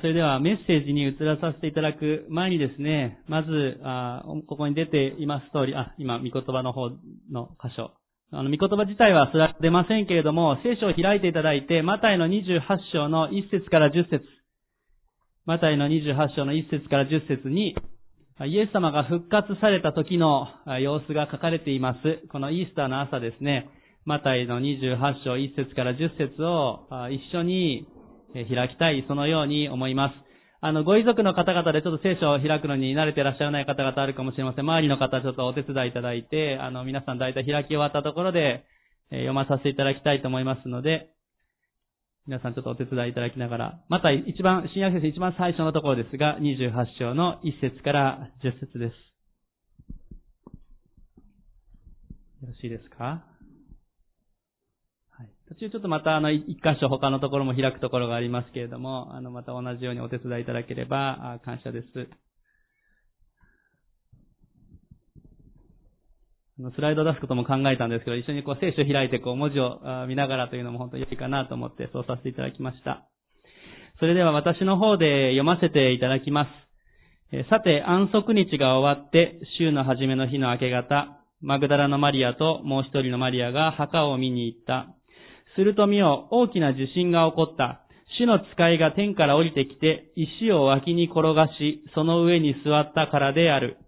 それではメッセージに移らさせていただく前にですね、まず、あここに出ています通り、あ、今、御言葉の方の箇所。あの、御言葉自体はそれは出ませんけれども、聖書を開いていただいて、マタイの28章の1節から10節マタイの28章の1節から10節に、イエス様が復活された時の様子が書かれています。このイースターの朝ですね、マタイの28章1節から10節を一緒に開きたい、そのように思います。あの、ご遺族の方々でちょっと聖書を開くのに慣れてらっしゃらない方々あるかもしれません。周りの方ちょっとお手伝いいただいて、あの、皆さん大体開き終わったところで、え読まさせていただきたいと思いますので、皆さんちょっとお手伝いいただきながら、また一番、新約聖書一番最初のところですが、28章の1節から10節です。よろしいですか？途中ちょっとまたあの、一箇所他のところも開くところがありますけれども、あの、また同じようにお手伝いいただければ、感謝です。スライドを出すことも考えたんですけど、一緒にこう聖書を開いてこう文字を見ながらというのも本当に良いかなと思ってそうさせていただきました。それでは私の方で読ませていただきます。さて、安息日が終わって、週の初めの日の明け方、マグダラのマリアともう一人のマリアが墓を見に行った。すると見よ、大きな地震が起こった。主の使いが天から降りてきて、石を脇に転がし、その上に座ったからである。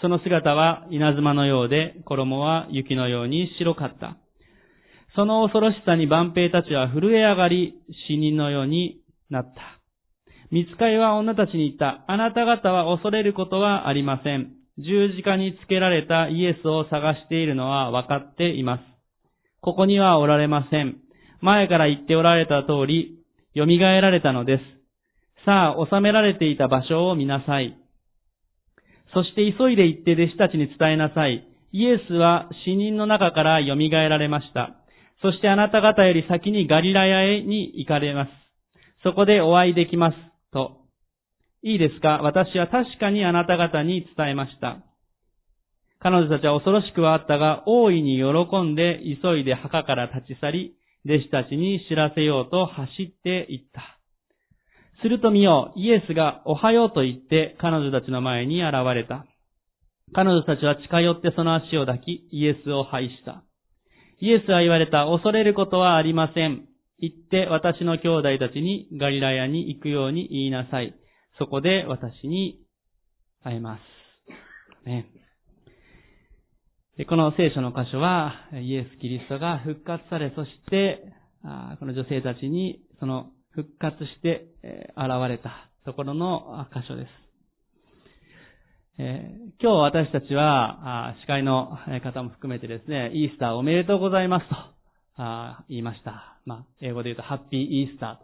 その姿は稲妻のようで、衣は雪のように白かった。その恐ろしさに万兵たちは震え上がり、死人のようになった。見つかいは女たちに言った。あなた方は恐れることはありません。十字架につけられたイエスを探しているのは分かっています。ここにはおられません。前から言っておられた通り、蘇られたのです。さあ、収められていた場所を見なさい。そして急いで行って弟子たちに伝えなさい。イエスは死人の中から蘇られました。そしてあなた方より先にガリラヤへに行かれます。そこでお会いできます。と。いいですか？私は確かにあなた方に伝えました。彼女たちは恐ろしくはあったが、大いに喜んで急いで墓から立ち去り、弟子たちに知らせようと走って行った。すると見よう、イエスがおはようと言って彼女たちの前に現れた。彼女たちは近寄ってその足を抱き、イエスを拝した。イエスは言われた、恐れることはありません。行って私の兄弟たちにガリラヤに行くように言いなさい。そこで私に会えます。ね。この聖書の箇所は、イエス・キリストが復活され、そして、この女性たちに、その復活して現れたところの箇所です。今日私たちは、司会の方も含めてですね、イースターおめでとうございますと言いました。まあ、英語で言うとハッピーイースタ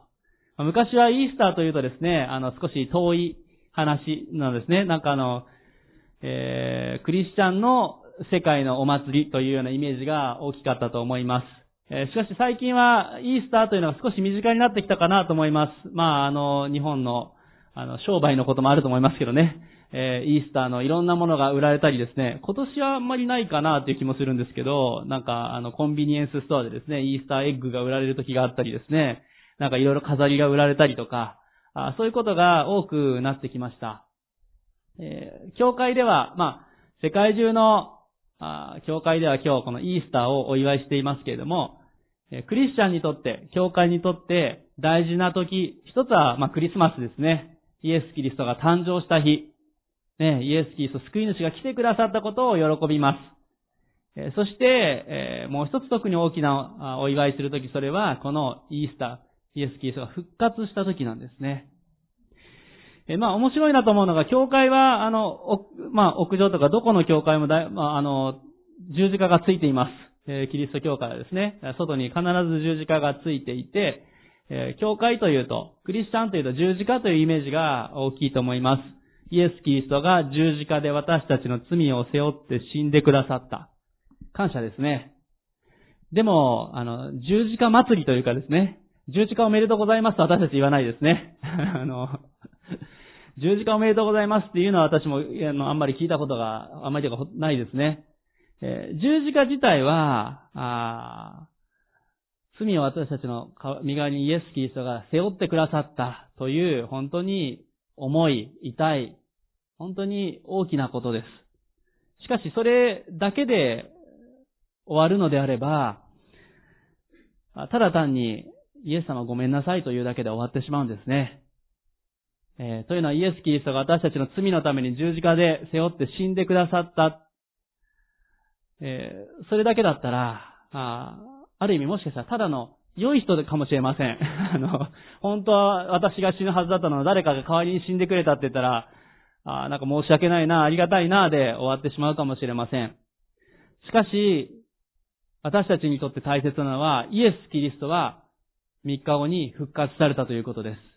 ーと。昔はイースターというとですね、あの、少し遠い話なんですね。なんかあの、えー、クリスチャンの世界のお祭りというようなイメージが大きかったと思います。しかし最近はイースターというのは少し身近になってきたかなと思います。まあ、あの、日本の、あの、商売のこともあると思いますけどね。えー、イースターのいろんなものが売られたりですね、今年はあんまりないかなという気もするんですけど、なんか、あの、コンビニエンスストアでですね、イースターエッグが売られる時があったりですね、なんかいろいろ飾りが売られたりとか、あそういうことが多くなってきました。えー、教会では、まあ、世界中のあ教会では今日このイースターをお祝いしていますけれども、クリスチャンにとって、教会にとって大事な時、一つは、まあ、クリスマスですね。イエス・キリストが誕生した日。ね、イエス・キリスト、救い主が来てくださったことを喜びます。そして、もう一つ特に大きなお祝いするとき、それは、このイースター、イエス・キリストが復活したときなんですね。えまあ面白いなと思うのが、教会は、あの、まあ屋上とかどこの教会もだ、まああの、十字架がついています。え、キリスト教会はですね、外に必ず十字架がついていて、え、教会というと、クリスチャンというと十字架というイメージが大きいと思います。イエス・キリストが十字架で私たちの罪を背負って死んでくださった。感謝ですね。でも、あの、十字架祭りというかですね、十字架おめでとうございますと私たち言わないですね。あの、十字架おめでとうございますっていうのは私もあのあんまり聞いたことがあんまりないですね。えー、十字架自体は、あ罪を私たちの身側にイエス・キリストが背負ってくださったという本当に重い、痛い、本当に大きなことです。しかしそれだけで終わるのであれば、ただ単にイエス様ごめんなさいというだけで終わってしまうんですね。えー、というのはイエス・キリストが私たちの罪のために十字架で背負って死んでくださった。えー、それだけだったら、あある意味もしかしたらただの良い人かもしれません。あの、本当は私が死ぬはずだったのを誰かが代わりに死んでくれたって言ったら、あなんか申し訳ないな、ありがたいな、で終わってしまうかもしれません。しかし、私たちにとって大切なのは、イエス・キリストは3日後に復活されたということです。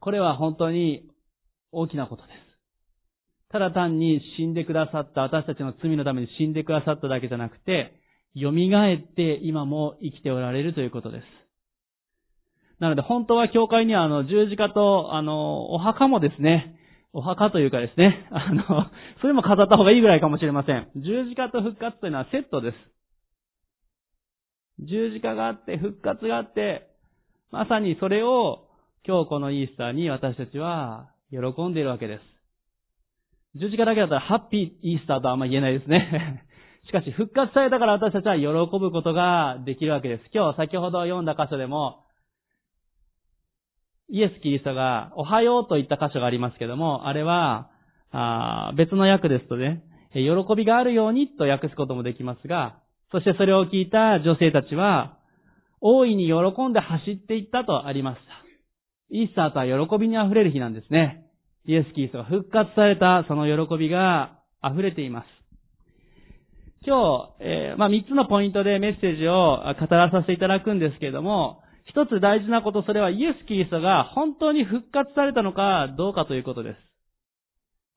これは本当に大きなことです。ただ単に死んでくださった、私たちの罪のために死んでくださっただけじゃなくて、蘇って今も生きておられるということです。なので本当は教会にはあの十字架とあのお墓もですね、お墓というかですね、あの、それも飾った方がいいぐらいかもしれません。十字架と復活というのはセットです。十字架があって、復活があって、まさにそれを今日このイースターに私たちは喜んでいるわけです。十字架だけだったらハッピーイースターとはあんま言えないですね。しかし復活されたから私たちは喜ぶことができるわけです。今日先ほど読んだ箇所でも、イエス・キリストがおはようと言った箇所がありますけども、あれは、あ別の訳ですとね、喜びがあるようにと訳すこともできますが、そしてそれを聞いた女性たちは、大いに喜んで走っていったとありました。イースターとは喜びに溢れる日なんですね。イエス・キリストが復活されたその喜びが溢れています。今日、えー、まあ、三つのポイントでメッセージを語らさせていただくんですけれども、一つ大事なこと、それはイエス・キリストが本当に復活されたのかどうかということで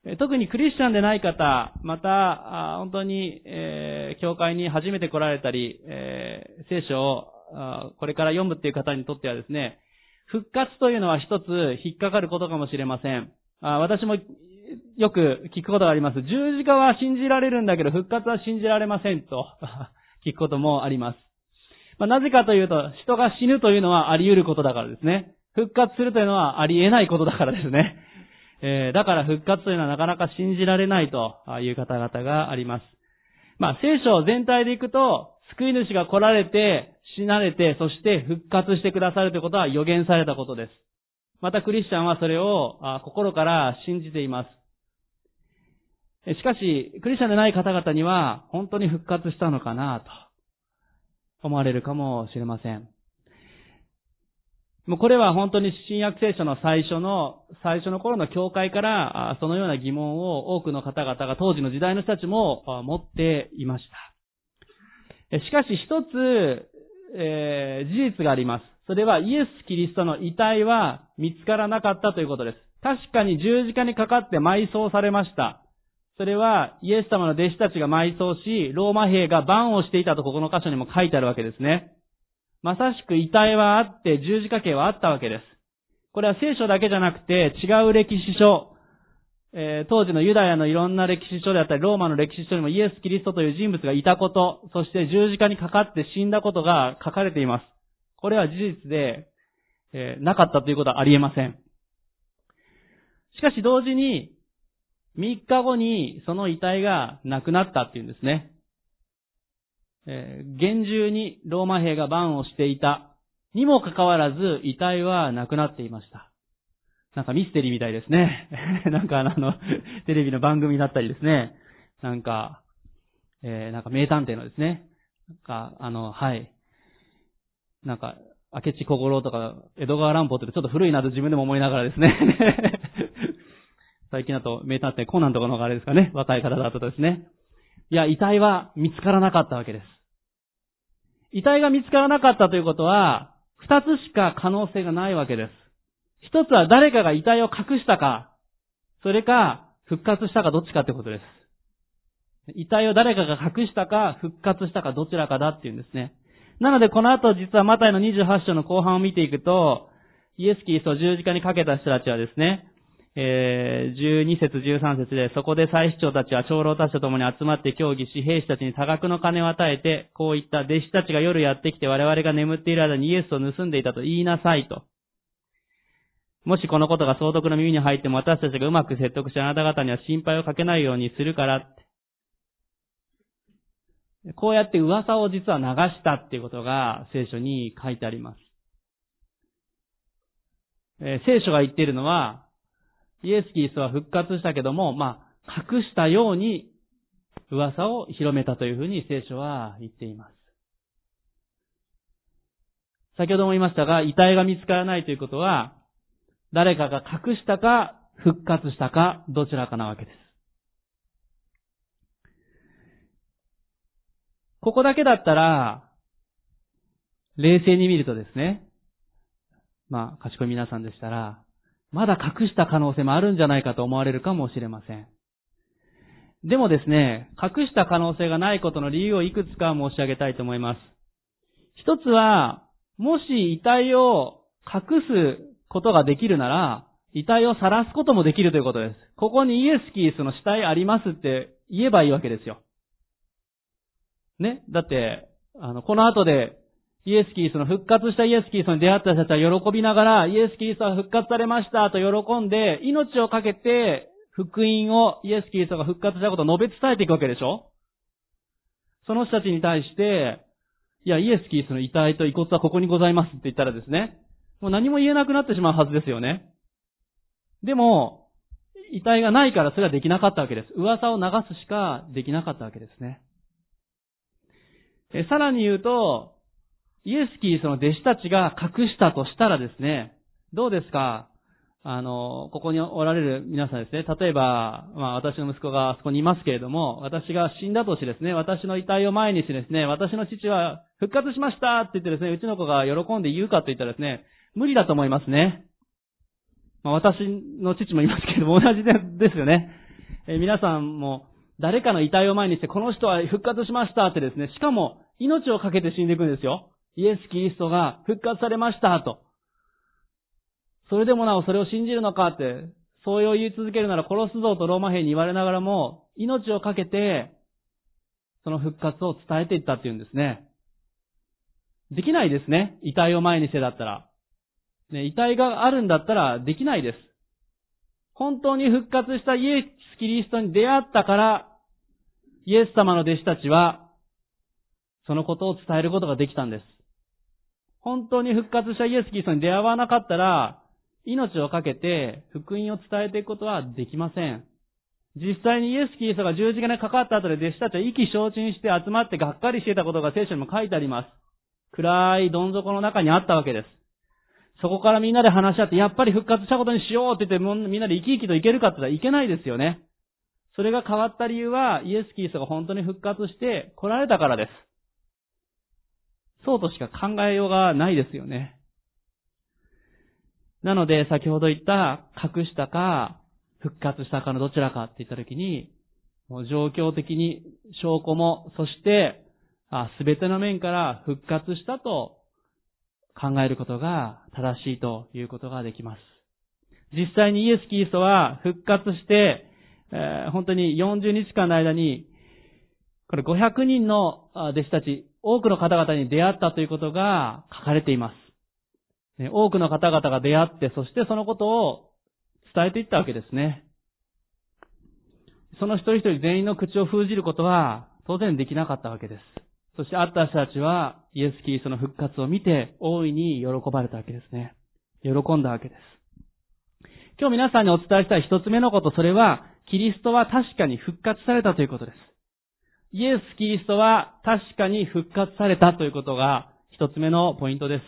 す。特にクリスチャンでない方、また、本当に、えー、教会に初めて来られたり、えー、聖書をこれから読むっていう方にとってはですね、復活というのは一つ引っかかることかもしれません。あ私もよく聞くことがあります。十字架は信じられるんだけど復活は信じられませんと 聞くこともあります。まあ、なぜかというと、人が死ぬというのはあり得ることだからですね。復活するというのはあり得ないことだからですね。えー、だから復活というのはなかなか信じられないという方々があります。まあ、聖書全体でいくと、救い主が来られて、死なれて、そして復活してくださるということは予言されたことです。またクリスチャンはそれを心から信じています。しかし、クリスチャンでない方々には、本当に復活したのかなと思われるかもしれません。もうこれは本当に新約聖書の最初の、最初の頃の教会から、そのような疑問を多くの方々が当時の時代の人たちも持っていました。しかし一つ、えー、事実があります。それはイエス・キリストの遺体は見つからなかったということです。確かに十字架にかかって埋葬されました。それはイエス様の弟子たちが埋葬し、ローマ兵が番をしていたとここの箇所にも書いてあるわけですね。まさしく遺体はあって十字架形はあったわけです。これは聖書だけじゃなくて違う歴史書、えー、当時のユダヤのいろんな歴史書であったり、ローマの歴史書にもイエス・キリストという人物がいたこと、そして十字架にかかって死んだことが書かれています。これは事実で、えー、なかったということはありえません。しかし同時に、3日後にその遺体がなくなったっていうんですね。えー、厳重にローマ兵が番をしていたにもかかわらず遺体はなくなっていました。なんかミステリーみたいですね。なんかあの、テレビの番組だったりですね。なんか、えー、なんか名探偵のですね。なんか、あの、はい。なんか、明智小五郎とか、江戸川乱歩ってちょっと古いなと自分でも思いながらですね。最近だと名探偵コナンとかの方があれですかね。若い方だとですね。いや、遺体は見つからなかったわけです。遺体が見つからなかったということは、二つしか可能性がないわけです。一つは誰かが遺体を隠したか、それか復活したかどっちかってことです。遺体を誰かが隠したか、復活したかどちらかだっていうんですね。なのでこの後実はマタイの28章の後半を見ていくと、イエス・キリストを十字架にかけた人たちはですね、えー、12節13節で、そこで祭司長たちは長老たちと共に集まって協議し、兵士たちに多額の金を与えて、こういった弟子たちが夜やってきて我々が眠っている間にイエスを盗んでいたと言いなさいと。もしこのことが総督の耳に入っても私たちがうまく説得してあなた方には心配をかけないようにするからって。こうやって噂を実は流したっていうことが聖書に書いてあります。えー、聖書が言っているのは、イエス・キリストは復活したけども、まあ、隠したように噂を広めたというふうに聖書は言っています。先ほども言いましたが、遺体が見つからないということは、誰かが隠したか、復活したか、どちらかなわけです。ここだけだったら、冷静に見るとですね、まあ、賢い皆さんでしたら、まだ隠した可能性もあるんじゃないかと思われるかもしれません。でもですね、隠した可能性がないことの理由をいくつか申し上げたいと思います。一つは、もし遺体を隠すことができるなら、遺体を晒すこともできるということです。ここにイエス・キースの死体ありますって言えばいいわけですよ。ね？だって、あの、この後で、イエス・キースの復活したイエス・キースに出会った人たちは喜びながら、イエス・キースは復活されましたと喜んで、命をかけて、福音をイエス・キースが復活したことを述べ伝えていくわけでしょ？その人たちに対して、いや、イエス・キースの遺体と遺骨はここにございますって言ったらですね、もう何も言えなくなってしまうはずですよね。でも、遺体がないからそれはできなかったわけです。噂を流すしかできなかったわけですね。えさらに言うと、イエス・キリストの弟子たちが隠したとしたらですね、どうですか？あの、ここにおられる皆さんですね、例えば、まあ私の息子があそこにいますけれども、私が死んだとしてですね、私の遺体を前にしてですね、私の父は復活しましたって言ってですね、うちの子が喜んで言うかと言ったらですね、無理だと思いますね。まあ、私の父もいますけども、同じですよね。えー、皆さんも、誰かの遺体を前にして、この人は復活しましたってですね、しかも、命を懸けて死んでいくんですよ。イエス・キリストが復活されましたと。それでもなおそれを信じるのかって、そうを言い続けるなら殺すぞとローマ兵に言われながらも、命を懸けて、その復活を伝えていったっていうんですね。できないですね。遺体を前にしてだったら。ね、遺体があるんだったらできないです。本当に復活したイエス・キリストに出会ったから、イエス様の弟子たちは、そのことを伝えることができたんです。本当に復活したイエス・キリストに出会わなかったら、命を懸けて福音を伝えていくことはできません。実際にイエス・キリストが十字架にかかった後で弟子たちは意気消沈して集まってがっかりしていたことが聖書にも書いてあります。暗いどん底の中にあったわけです。そこからみんなで話し合って、やっぱり復活したことにしようって言って、みんなで生き生きといけるかって言ったらいけないですよね。それが変わった理由は、イエス・キリストが本当に復活して来られたからです。そうとしか考えようがないですよね。なので、先ほど言った隠したか、復活したかのどちらかって言ったときに、もう状況的に証拠も、そして、すべての面から復活したと考えることが正しいということができます。実際にイエス・キリストは復活して、えー、本当に40日間の間に、これ500人の弟子たち、多くの方々に出会ったということが書かれています。多くの方々が出会って、そしてそのことを伝えていったわけですね。その一人一人全員の口を封じることは当然できなかったわけです。そして会った人たちはイエス・キリストの復活を見て大いに喜ばれたわけですね。喜んだわけです。今日皆さんにお伝えしたい一つ目のこと、それは、キリストは確かに復活されたということです。イエス・キリストは確かに復活されたということが一つ目のポイントです。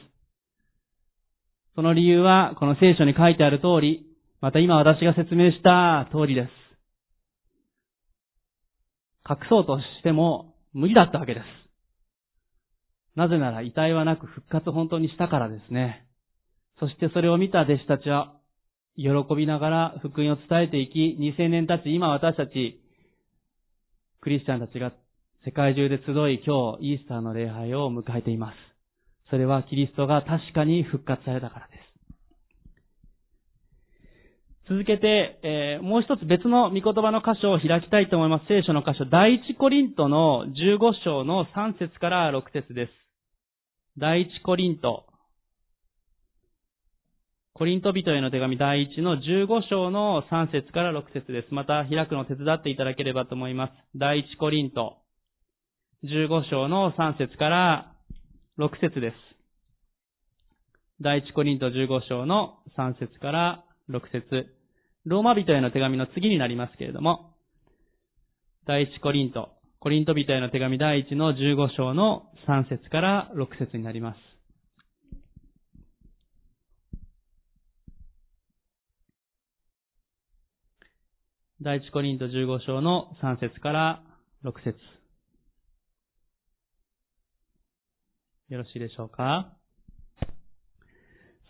その理由は、この聖書に書いてある通り、また今私が説明した通りです。隠そうとしても無理だったわけです。なぜなら遺体はなく復活本当にしたからですね。そしてそれを見た弟子たちは、喜びながら福音を伝えていき、2000年経ち、今私たち、クリスチャンたちが世界中で集い、今日、イースターの礼拝を迎えています。それはキリストが確かに復活されたからです。続けて、えー、もう一つ別の御言葉の箇所を開きたいと思います。聖書の箇所、第一コリントの15章の3節から6節です。第一コリント。コリント人への手紙第一の15章の3節から6節です。また開くのを手伝っていただければと思います。第一コリント15章の3節から6節です。第一コリント15章の3節から6節ローマ人への手紙の次になりますけれども、第一コリント、コリント人への手紙第一の15章の3節から6節になります。第一コリント15章の3節から6節よろしいでしょうか？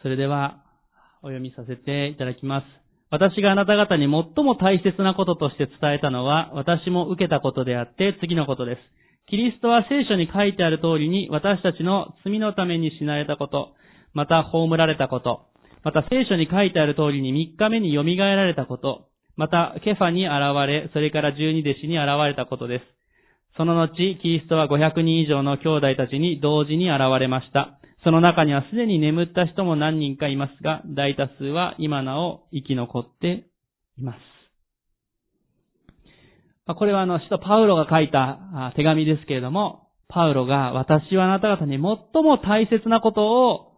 それでは、お読みさせていただきます。私があなた方に最も大切なこととして伝えたのは、私も受けたことであって次のことです。キリストは聖書に書いてある通りに私たちの罪のために死なれたこと、また葬られたこと、また聖書に書いてある通りに3日目に蘇られたこと、またケファに現れ、それから十二弟子に現れたことです。その後、キリストは500人以上の兄弟たちに同時に現れました。その中にはすでに眠った人も何人かいますが、大多数は今なお生き残っています。これはあの、使徒パウロが書いた手紙ですけれども、パウロが私はあなた方に最も大切なことを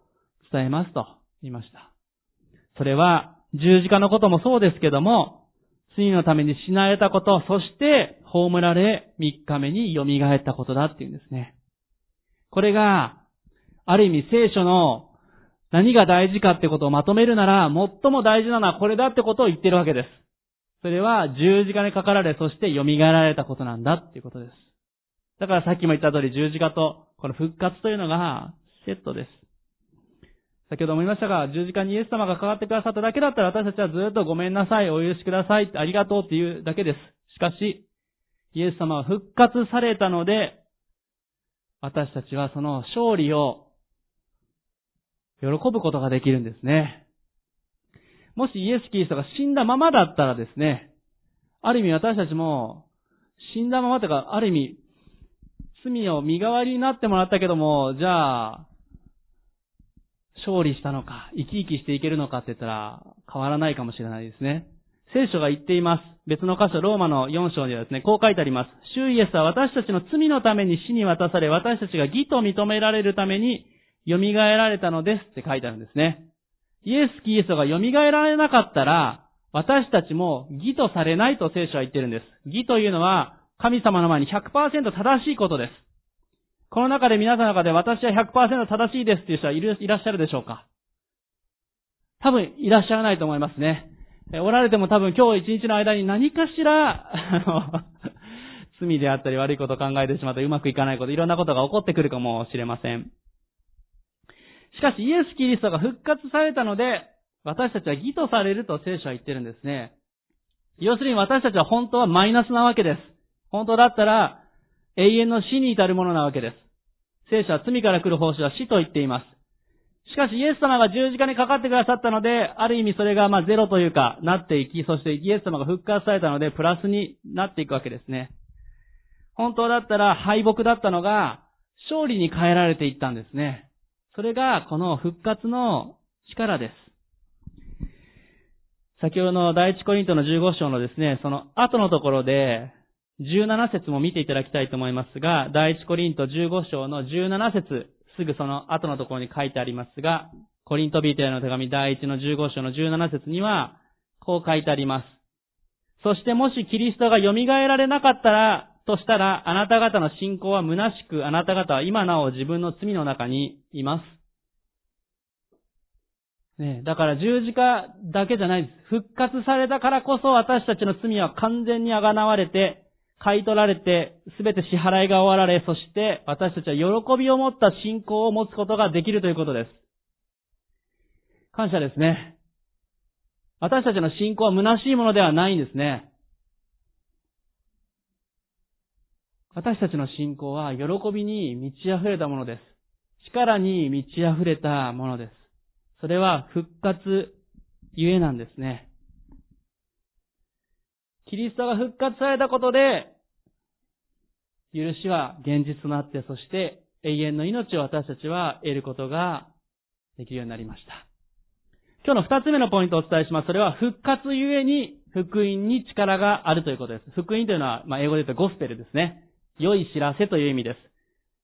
伝えますと言いました。それは十字架のこともそうですけども、罪のために死なれたこと、そして葬られ三日目に蘇ったことだっていうんですね。これがある意味聖書の何が大事かってことをまとめるなら、最も大事なのはこれだってことを言ってるわけです。それは十字架にかかられ、そして蘇られたことなんだっていうことです。だからさっきも言った通り十字架とこの復活というのがセットです。先ほども言いましたが、十字架にイエス様がかかってくださっただけだったら私たちはずっとごめんなさい、お許しください、ありがとうっていうだけです。しかし、イエス様は復活されたので、私たちはその勝利を喜ぶことができるんですね。もしイエス・キリストが死んだままだったらですね、ある意味私たちも、死んだままというか、ある意味、罪を身代わりになってもらったけども、じゃあ、勝利したのか、生き生きしていけるのかって言ったら、変わらないかもしれないですね。聖書が言っています。別の箇所、ローマの4章にはですね、こう書いてあります。主イエスは私たちの罪のために死に渡され、私たちが義と認められるために蘇られたのですって書いてあるんですね。イエス・キリストが蘇られなかったら、私たちも義とされないと聖書は言ってるんです。義というのは、神様の前に100%正しいことです。この中で皆さんの中で私は100%正しいですっていう人はいらっしゃるでしょうか？多分いらっしゃらないと思いますね。おられても多分今日一日の間に何かしら、あの、罪であったり悪いことを考えてしまってうまくいかないこと、いろんなことが起こってくるかもしれません。しかしイエス・キリストが復活されたので、私たちは義とされると聖書は言ってるんですね。要するに私たちは本当はマイナスなわけです。本当だったら永遠の死に至るものなわけです。聖書は罪から来る奉仕は死と言っています。しかしイエス様が十字架にかかってくださったので、ある意味それがまあゼロというかなっていき、そしてイエス様が復活されたのでプラスになっていくわけですね。本当だったら敗北だったのが勝利に変えられていったんですね。それがこの復活の力です。先ほどの第一コリントの15章のですね、その後のところで、17節も見ていただきたいと思いますが、第一コリント15章の17節すぐその後のところに書いてありますが、コリントビートへの手紙第一の15章の17節には、こう書いてあります。そしてもしキリストが蘇られなかったら、としたら、あなた方の信仰は虚しく、あなた方は今なお自分の罪の中にいます。ねだから十字架だけじゃないです。復活されたからこそ私たちの罪は完全にあがなわれて、買い取られて、すべて支払いが終わられ、そして私たちは喜びを持った信仰を持つことができるということです。感謝ですね。私たちの信仰は虚しいものではないんですね。私たちの信仰は喜びに満ち溢れたものです。力に満ち溢れたものです。それは復活ゆえなんですね。キリストが復活されたことで、許しは現実となって、そして永遠の命を私たちは得ることができるようになりました。今日の二つ目のポイントをお伝えします。それは復活ゆえに福音に力があるということです。福音というのは、まあ、英語で言うとゴスペルですね。良い知らせという意味です。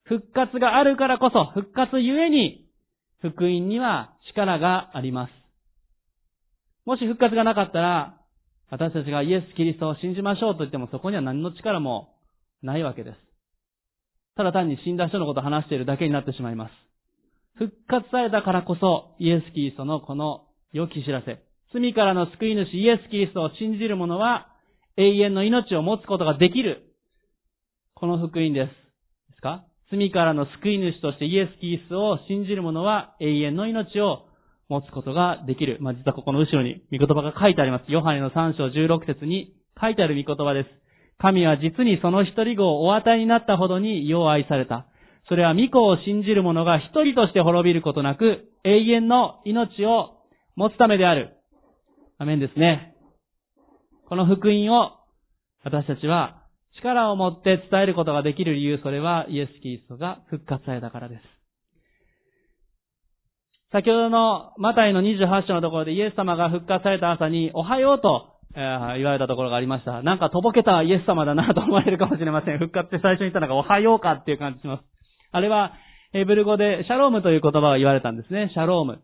復活があるからこそ、復活ゆえに福音には力があります。もし復活がなかったら、私たちがイエス・キリストを信じましょうと言ってもそこには何の力もないわけです。ただ単に死んだ人のことを話しているだけになってしまいます。復活されたからこそ、イエス・キリストのこの良き知らせ。罪からの救い主イエス・キリストを信じる者は、永遠の命を持つことができる。この福音です。ですか？罪からの救い主としてイエス・キリストを信じる者は永遠の命を持つことができる。まあ、実はここの後ろに見言葉が書いてあります。ヨハネの3章16節に書いてある見言葉です。神は実にその一人子をお与えになったほどに世を愛された。それは御子を信じる者が一人として滅びることなく、永遠の命を持つためである。アメンですね。この福音を私たちは力を持って伝えることができる理由、それはイエス・キリストが復活されたからです。先ほどのマタイの28章のところでイエス様が復活された朝に、おはようと、えー、言われたところがありました。なんかとぼけたイエス様だなと思われるかもしれません。復活って最初に言ったのがおはようかっていう感じします。あれは、エブル語でシャロームという言葉が言われたんですね。シャローム。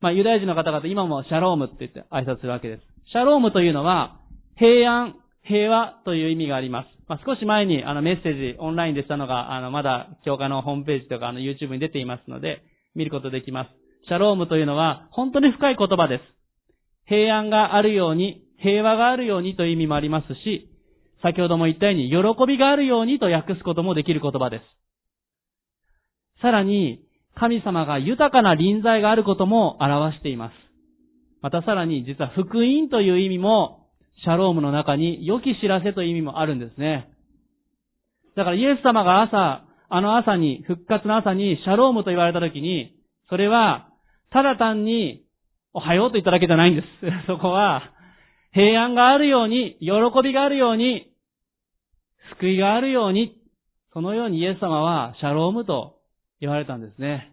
まあ、ユダヤ人の方々今もシャロームって言って挨拶するわけです。シャロームというのは、平安、平和という意味があります。まあ、少し前にあのメッセージオンラインでしたのが、あの、まだ教会のホームページとかあの YouTube に出ていますので、見ることできます。シャロームというのは、本当に深い言葉です。平安があるように、平和があるようにという意味もありますし、先ほども言ったように、喜びがあるようにと訳すこともできる言葉です。さらに、神様が豊かな臨在があることも表しています。またさらに、実は福音という意味も、シャロームの中に良き知らせという意味もあるんですね。だからイエス様が朝、あの朝に、復活の朝にシャロームと言われたときに、それは、ただ単に、おはようと言っただけじゃないんです。そこは、平安があるように、喜びがあるように、救いがあるように、そのようにイエス様はシャロームと言われたんですね。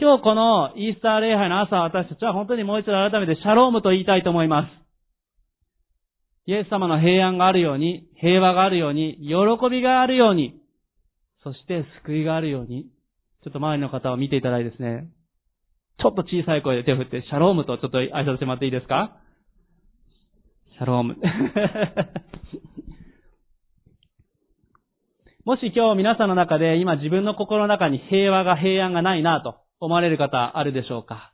今日このイースター礼拝の朝私たちは本当にもう一度改めてシャロームと言いたいと思います。イエス様の平安があるように、平和があるように、喜びがあるように、そして救いがあるように、ちょっと周りの方を見ていただいてですね、ちょっと小さい声で手を振って、シャロームとちょっと挨拶してもらっていいですか？シャローム。もし今日皆さんの中で今自分の心の中に平和が平安がないなと思われる方あるでしょうか？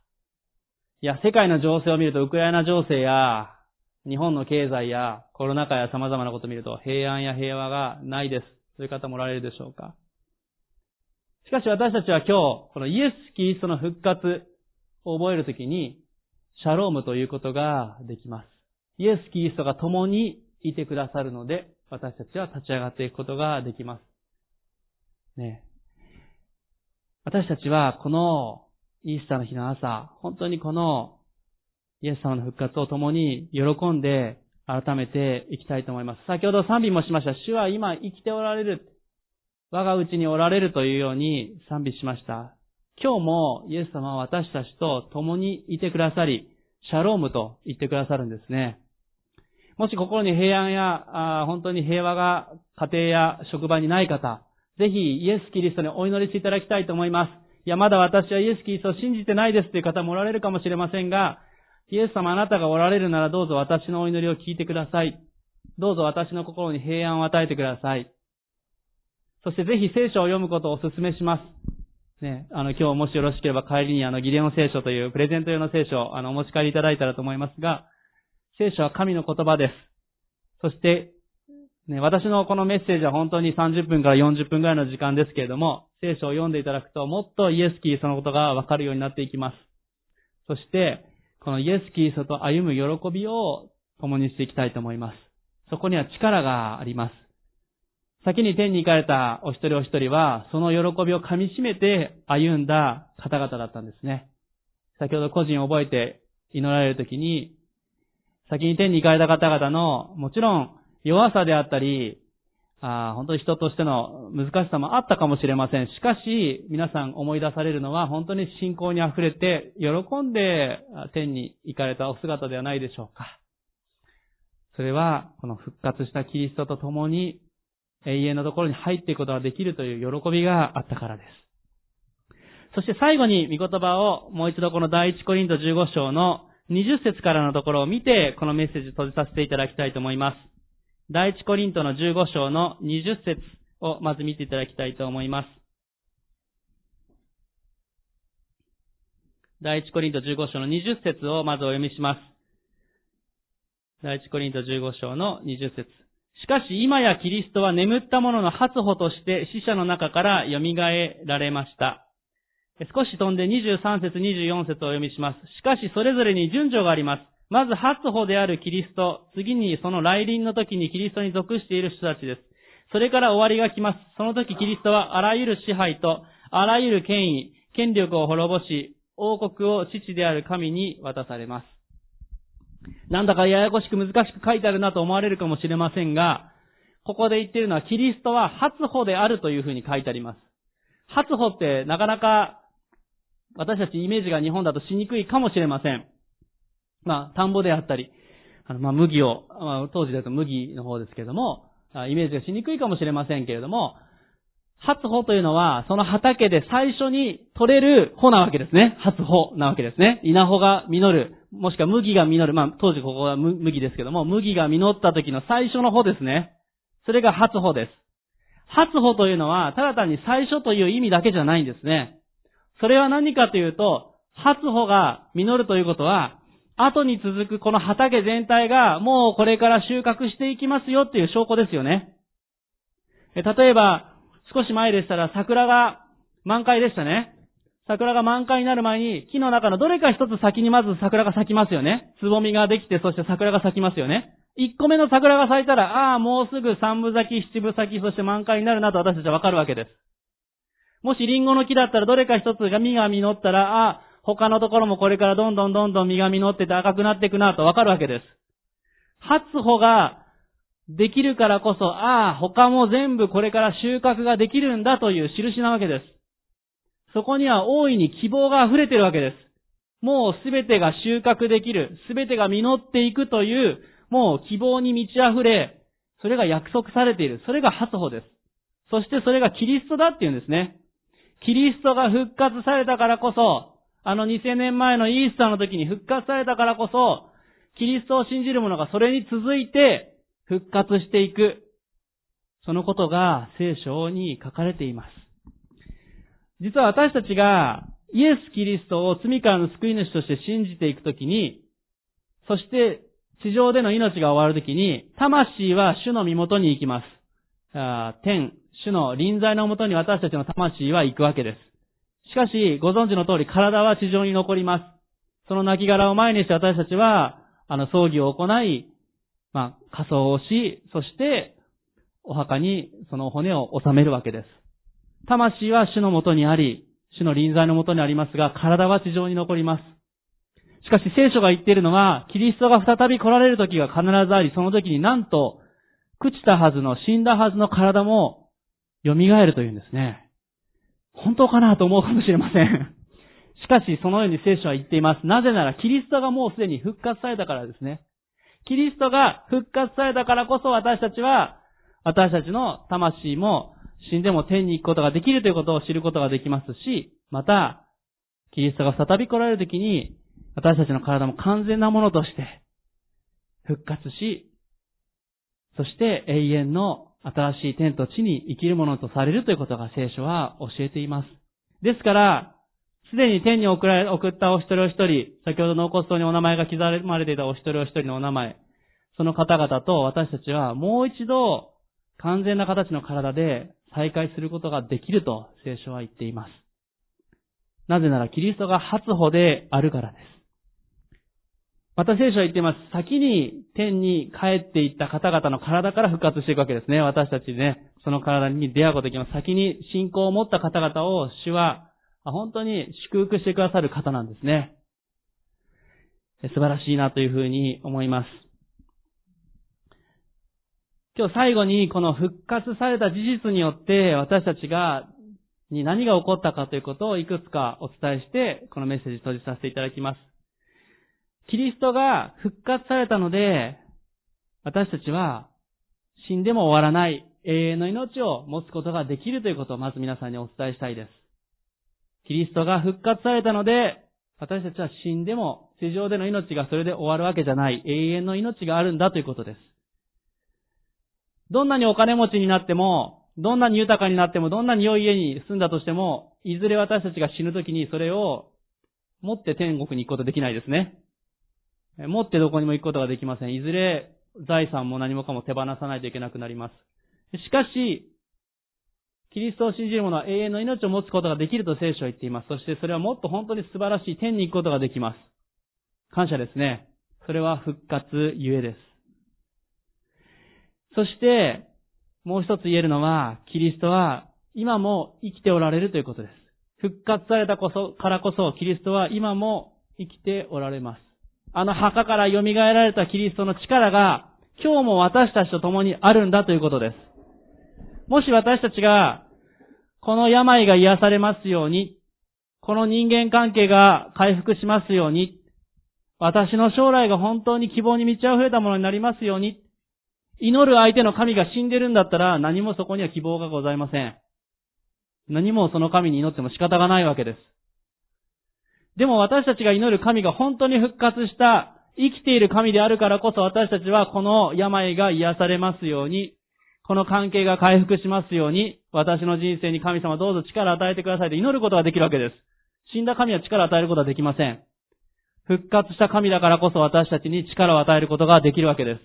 いや、世界の情勢を見るとウクライナ情勢や日本の経済やコロナ禍や様々なことを見ると平安や平和がないです。そういう方もおられるでしょうかしかし私たちは今日、このイエス・キリストの復活を覚えるときに、シャロームということができます。イエス・キリストが共にいてくださるので、私たちは立ち上がっていくことができます。ね。私たちはこのイースターの日の朝、本当にこのイエス様の復活を共に喜んで改めていきたいと思います。先ほど賛美もしました。主は今生きておられる。我が内におられるというように賛美しました。今日もイエス様は私たちと共にいてくださり、シャロームと言ってくださるんですね。もし心に平安や、本当に平和が家庭や職場にない方、ぜひイエス・キリストにお祈りしていただきたいと思います。いや、まだ私はイエス・キリストを信じてないですという方もおられるかもしれませんが、イエス様あなたがおられるならどうぞ私のお祈りを聞いてください。どうぞ私の心に平安を与えてください。そしてぜひ聖書を読むことをお勧めします。ね、あの、今日もしよろしければ帰りにあの、ギデオン聖書というプレゼント用の聖書をあの、お持ち帰りいただいたらと思いますが、聖書は神の言葉です。そして、ね、私のこのメッセージは本当に30分から40分ぐらいの時間ですけれども、聖書を読んでいただくと、もっとイエスキーそのことがわかるようになっていきます。そして、このイエスキーそと歩む喜びを共にしていきたいと思います。そこには力があります。先に天に行かれたお一人お一人は、その喜びを噛み締めて歩んだ方々だったんですね。先ほど個人を覚えて祈られるときに、先に天に行かれた方々の、もちろん弱さであったり、あ本当に人としての難しさもあったかもしれません。しかし、皆さん思い出されるのは本当に信仰に溢れて、喜んで天に行かれたお姿ではないでしょうか。それは、この復活したキリストと共に永遠のところに入っていくことができるという喜びがあったからです。そして最後に御言葉をもう一度この第一コリント15章の20節からのところを見て、このメッセージを閉じさせていただきたいと思います。第一コリントの15章の20節をまず見ていただきたいと思います。第一コリント15章の20節をまずお読みします。第一コリント15章の20節しかし今やキリストは眠った者の初歩として死者の中から蘇られました。少し飛んで23節24節をお読みします。しかしそれぞれに順序があります。まず初歩であるキリスト、次にその来臨の時にキリストに属している人たちです。それから終わりが来ます。その時キリストはあらゆる支配とあらゆる権威、権力を滅ぼし、王国を父である神に渡されます。なんだかややこしく難しく書いてあるなと思われるかもしれませんが、ここで言ってるのはキリストは初歩であるというふうに書いてあります。初歩ってなかなか私たちイメージが日本だとしにくいかもしれません。まあ、田んぼであったり、あの、まあ、麦を、まあ、当時だと麦の方ですけれども、イメージがしにくいかもしれませんけれども、初穂というのは、その畑で最初に取れる穂なわけですね。初穂なわけですね。稲穂が実る。もしくは麦が実る。まあ、当時ここは麦ですけども、麦が実った時の最初の穂ですね。それが初穂です。初穂というのは、ただ単に最初という意味だけじゃないんですね。それは何かというと、初穂が実るということは、後に続くこの畑全体がもうこれから収穫していきますよっていう証拠ですよね。例えば、少し前でしたら桜が満開でしたね。桜が満開になる前に木の中のどれか一つ先にまず桜が咲きますよね。つぼみができてそして桜が咲きますよね。一個目の桜が咲いたら、ああ、もうすぐ三部咲き、七部咲き、そして満開になるなと私たちはわかるわけです。もしリンゴの木だったらどれか一つが実が実ったら、ああ、他のところもこれからどんどんどんどん実が実ってて赤くなっていくなとわかるわけです。初穂ができるからこそ、ああ、他も全部これから収穫ができるんだという印なわけです。そこには大いに希望が溢れてるわけです。もうすべてが収穫できる、すべてが実っていくという、もう希望に満ち溢れ、それが約束されている。それが初穂です。そしてそれがキリストだっていうんですね。キリストが復活されたからこそ、あの2000年前のイースターの時に復活されたからこそ、キリストを信じる者がそれに続いて復活していく。そのことが聖書に書かれています。実は私たちがイエス・キリストを罪からの救い主として信じていくときに、そして地上での命が終わるときに、魂は主の身元に行きます。天、主の臨在のもとに私たちの魂は行くわけです。しかし、ご存知の通り体は地上に残ります。その亡骸を前にして私たちは、あの、葬儀を行い、まあ、仮装をし、そして、お墓にその骨を収めるわけです。魂は主のもとにあり、主の臨在のもとにありますが、体は地上に残ります。しかし聖書が言っているのは、キリストが再び来られる時が必ずあり、その時になんと、朽ちたはずの、死んだはずの体も、蘇るというんですね。本当かなと思うかもしれません。しかし、そのように聖書は言っています。なぜなら、キリストがもうすでに復活されたからですね。キリストが復活されたからこそ私たちは、私たちの魂も死んでも天に行くことができるということを知ることができますし、また、キリストが再び来られるときに、私たちの体も完全なものとして復活し、そして永遠の新しい天と地に生きるものとされるということが聖書は教えています。ですから、すでに天に送られ、送ったお一人お一人、先ほどの骨葬にお名前が刻まれていたお一人お一人のお名前、その方々と私たちはもう一度完全な形の体で再会することができると聖書は言っています。なぜならキリストが初歩であるからです。また聖書は言っています。先に天に帰っていった方々の体から復活していくわけですね。私たちね、その体に出会うことができます。先に信仰を持った方々を主は本当に祝福してくださる方なんですね。素晴らしいなというふうに思います。今日最後にこの復活された事実によって私たちが、に何が起こったかということをいくつかお伝えして、このメッセージ閉じさせていただきます。キリストが復活されたので、私たちは死んでも終わらない永遠の命を持つことができるということをまず皆さんにお伝えしたいです。キリストが復活されたので、私たちは死んでも地上での命がそれで終わるわけじゃない永遠の命があるんだということです。どんなにお金持ちになっても、どんなに豊かになっても、どんなに良い家に住んだとしても、いずれ私たちが死ぬ時にそれを持って天国に行くことできないですね。持ってどこにも行くことができません。いずれ財産も何もかも手放さないといけなくなります。しかし、キリストを信じる者は永遠の命を持つことができると聖書は言っています。そしてそれはもっと本当に素晴らしい天に行くことができます。感謝ですね。それは復活ゆえです。そして、もう一つ言えるのは、キリストは今も生きておられるということです。復活されたこそ、からこそ、キリストは今も生きておられます。あの墓から蘇られたキリストの力が、今日も私たちと共にあるんだということです。もし私たちが、この病が癒されますように、この人間関係が回復しますように、私の将来が本当に希望に満ち溢れたものになりますように、祈る相手の神が死んでるんだったら何もそこには希望がございません。何もその神に祈っても仕方がないわけです。でも私たちが祈る神が本当に復活した生きている神であるからこそ私たちはこの病が癒されますように、この関係が回復しますように、私の人生に神様どうぞ力を与えてくださいと祈ることができるわけです。死んだ神は力を与えることはできません。復活した神だからこそ私たちに力を与えることができるわけです。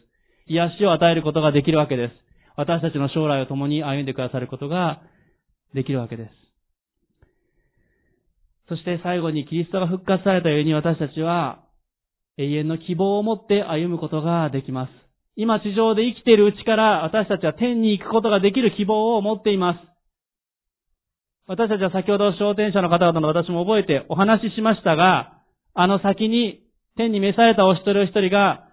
癒しを与えることができるわけです。私たちの将来を共に歩んでくださることができるわけです。そして最後にキリストが復活されたように私たちは永遠の希望を持って歩むことができます。今地上で生きているうちから私たちは天に行くことができる希望を持っています。私たちは先ほど商店者の方々の私も覚えてお話ししましたが、あの先に天に召されたお一人お一人が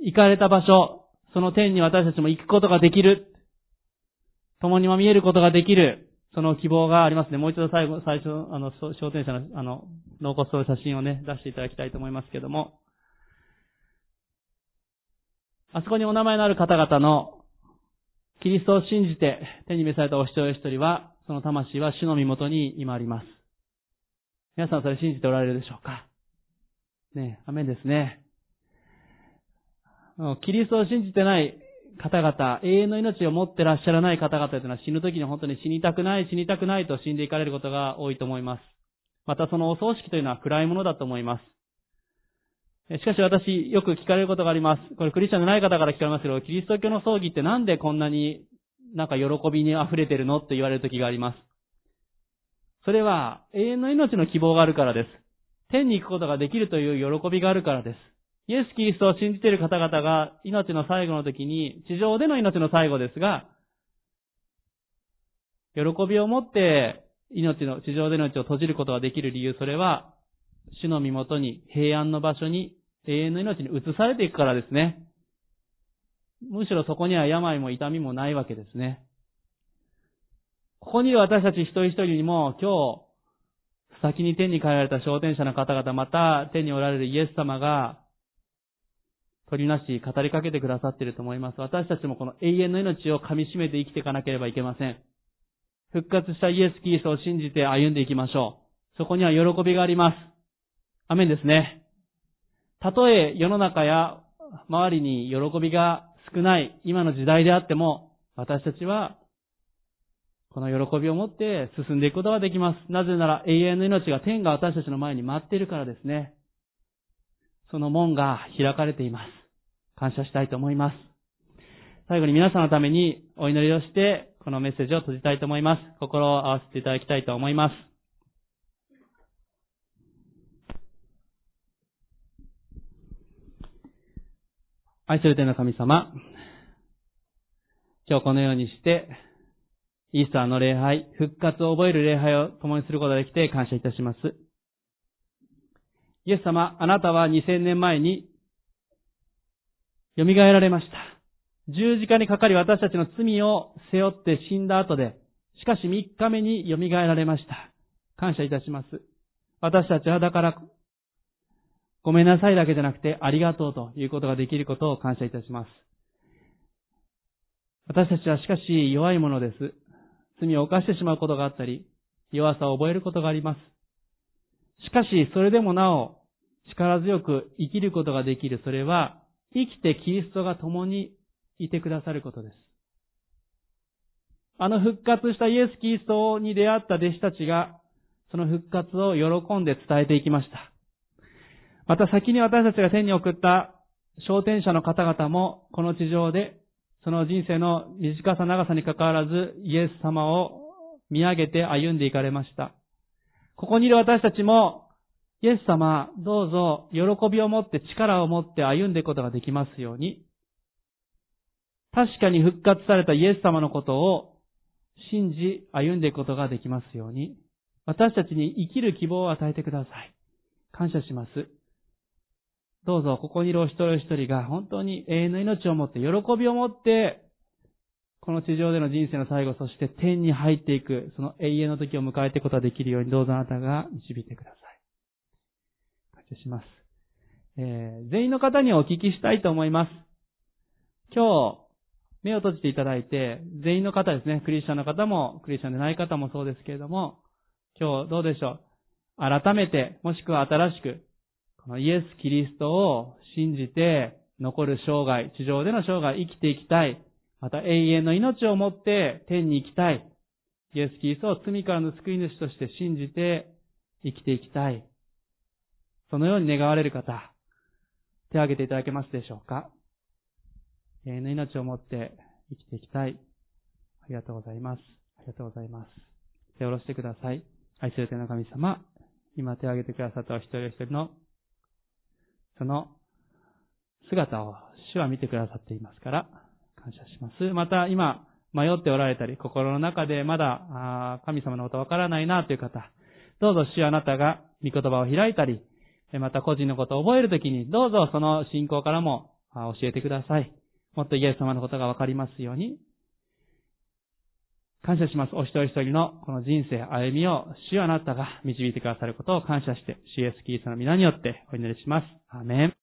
行かれた場所、その天に私たちも行くことができる。共にも見えることができる。その希望がありますね。もう一度最後、最初、あの、商店者の、あの、納骨する写真をね、出していただきたいと思いますけども。あそこにお名前のある方々の、キリストを信じて手に召されたお一人お一人は、その魂は主の身元に今あります。皆さんそれ信じておられるでしょうか？ねアメンですね。キリストを信じてない方々、永遠の命を持ってらっしゃらない方々というのは死ぬ時に本当に死にたくない、死にたくないと死んでいかれることが多いと思います。またそのお葬式というのは暗いものだと思います。しかし私、よく聞かれることがあります。これクリスチャンのない方から聞かれますけど、キリスト教の葬儀ってなんでこんなになんか喜びに溢れてるのって言われる時があります。それは永遠の命の希望があるからです。天に行くことができるという喜びがあるからです。イエス・キリストを信じている方々が命の最後の時に、地上での命の最後ですが、喜びを持って命の、地上での命を閉じることができる理由、それは、主の身元に、平安の場所に、永遠の命に移されていくからですね。むしろそこには病も痛みもないわけですね。ここにいる私たち一人一人にも、今日、先に天に帰られた昇天者の方々、また天におられるイエス様が、取りなし語りかけてくださっていると思います。私たちもこの永遠の命を噛み締めて生きていかなければいけません。復活したイエス・キリストを信じて歩んでいきましょう。そこには喜びがあります。アメンですね。たとえ世の中や周りに喜びが少ない今の時代であっても、私たちはこの喜びを持って進んでいくことができます。なぜなら永遠の命が天が私たちの前に待っているからですね。その門が開かれています。感謝したいと思います。最後に皆さんのためにお祈りをして、このメッセージを閉じたいと思います。心を合わせていただきたいと思います。愛する天の神様、今日このようにして、イースターの礼拝、復活を覚える礼拝を共にすることができて感謝いたします。イエス様、あなたは2000年前に蘇られました。十字架にかかり私たちの罪を背負って死んだ後で、しかし3日目に蘇られました。感謝いたします。私たちはだから、ごめんなさいだけじゃなくて、ありがとうということができることを感謝いたします。私たちはしかし弱いものです。罪を犯してしまうことがあったり、弱さを覚えることがあります。しかし、それでもなお、力強く生きることができる、それは、生きてキリストが共にいてくださることです。あの復活したイエス・キリストに出会った弟子たちが、その復活を喜んで伝えていきました。また先に私たちが天に送った昇天者の方々も、この地上で、その人生の短さ長さに関わらず、イエス様を見上げて歩んでいかれました。ここにいる私たちも、イエス様、どうぞ、喜びを持って力を持って歩んでいくことができますように、確かに復活されたイエス様のことを信じ歩んでいくことができますように、私たちに生きる希望を与えてください。感謝します。どうぞ、ここにいるお一人お一人が本当に永遠の命を持って、喜びを持って、この地上での人生の最後、そして天に入っていく、その永遠の時を迎えていくことができるように、どうぞあなたが導いてください。します。えー、全員の方にお聞きしたいと思います。今日、目を閉じていただいて、全員の方ですね、クリスチャンの方も、クリスチャンでない方もそうですけれども、今日どうでしょう？改めて、もしくは新しく、このイエス・キリストを信じて、残る生涯、地上での生涯生きていきたい。また永遠の命をもって天に行きたい。イエス・キリストを罪からの救い主として信じて生きていきたい。そのように願われる方、手を挙げていただけますでしょうか永遠の命をもって生きていきたい。ありがとうございます。ありがとうございます。手を下ろしてください。愛する天の神様、今手を挙げてくださったお一人お一人の、その姿を主は見てくださっていますから、感謝します。また今、迷っておられたり、心の中でまだ神様のことわからないなという方、どうぞ主あなたが御言葉を開いたり、また個人のことを覚えるときに、どうぞその信仰からも教えてください。もっとイエス様のことがわかりますように、感謝します。お一人一人のこの人生、歩みを主あなたが導いてくださることを感謝して、主イエスキリストの皆によってお祈りします。アメン。